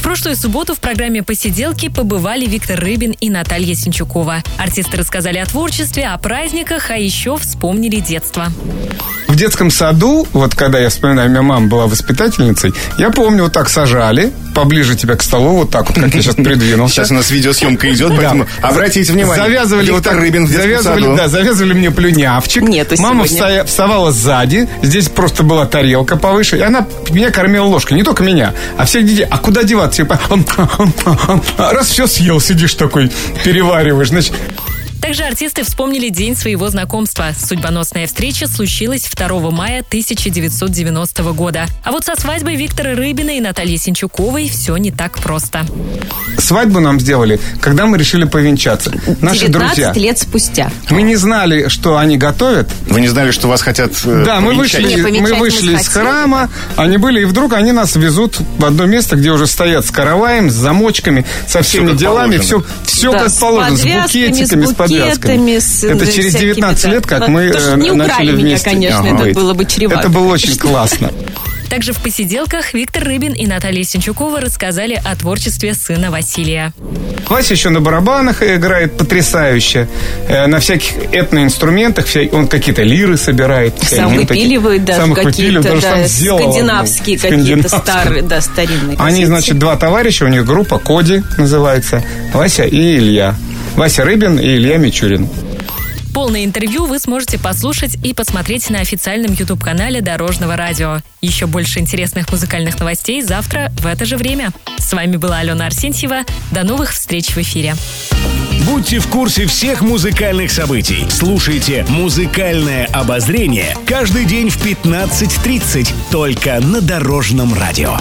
В прошлую субботу в программе «Посиделки» побывали Виктор Рыбин и Наталья Синчукова. Артисты рассказали о творчестве, о праздниках, а еще вспомнили детство. В детском саду, вот когда я вспоминаю, у меня мама была воспитательницей, я помню, вот так сажали, поближе тебя к столу, вот так вот, как я сейчас придвинулся. Сейчас у нас видеосъемка идет, поэтому обратите внимание. Завязывали вот так, Рыбин в завязывали, саду. да, завязывали мне плюнявчик. Нету Мама сегодня. вставала сзади, здесь просто была тарелка повыше, и она меня кормила ложкой. Не только меня, а всех детей. А куда деваться? Раз все съел, сидишь такой, перевариваешь. Значит, Также артисты вспомнили день своего знакомства. Судьбоносная встреча случилась 2 мая 1990 года. А вот со свадьбой Виктора Рыбина и Натальи Синчуковой все не так просто. свадьбу нам сделали, когда мы решили повенчаться. Наши 19 друзья. лет спустя. Мы не знали, что они готовят. Вы не знали, что вас хотят э, Да, мы повенчать? вышли, Не, мы мы вышли из храма, они были, и вдруг они нас везут в одно место, где уже стоят с караваем, с замочками, со всеми как делами, положено. все, все Да, как с положено, с подвязками, букетиками, с с букетами, с, Это э, через всякими, 19 да. лет, как мы э, не украли начали меня, вместе. конечно, Ага. это было бы чревато. Это было очень классно. Также в посиделках Виктор Рыбин и Наталья Синчукова рассказали о творчестве сына Василия. Вася еще на барабанах играет потрясающе, э, на всяких этноинструментах, он какие-то лиры собирает. Сам выпиливает даже Сам их какие-то выпиливает, даже да, сам сделал скандинавские какие-то Скандинавскую. старые, да, старинные. Они, значит, два товарища, у них группа Коди называется, Вася и Илья. Вася Рыбин и Илья Мичурин. Полное интервью вы сможете послушать и посмотреть на официальном YouTube-канале Дорожного радио. Еще больше интересных музыкальных новостей завтра в это же время. С вами была Алена Арсентьева. До новых встреч в эфире. Будьте в курсе всех музыкальных событий. Слушайте «Музыкальное обозрение» каждый день в 15.30 только на Дорожном радио.